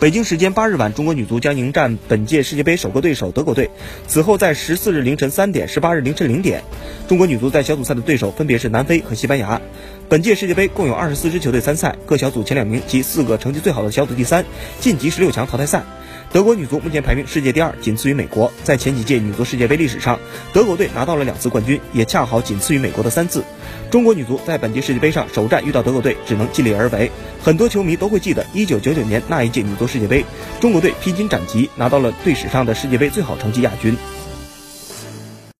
北京时间八日晚，中国女足将迎战本届世界杯首个对手德国队。此后，在十四日凌晨三点、十八日凌晨零点，中国女足在小组赛的对手分别是南非和西班牙。本届世界杯共有二十四支球队参赛，各小组前两名及四个成绩最好的小组第三晋级十六强淘汰赛。德国女足目前排名世界第二，仅次于美国。在前几届女足世界杯历史上，德国队拿到了两次冠军，也恰好仅次于美国的三次。中国女足在本届世界杯上首战遇到德国队，只能尽力而为。很多球迷都会记得1999年那一届女足世界杯，中国队披荆斩棘，拿到了队史上的世界杯最好成绩亚军。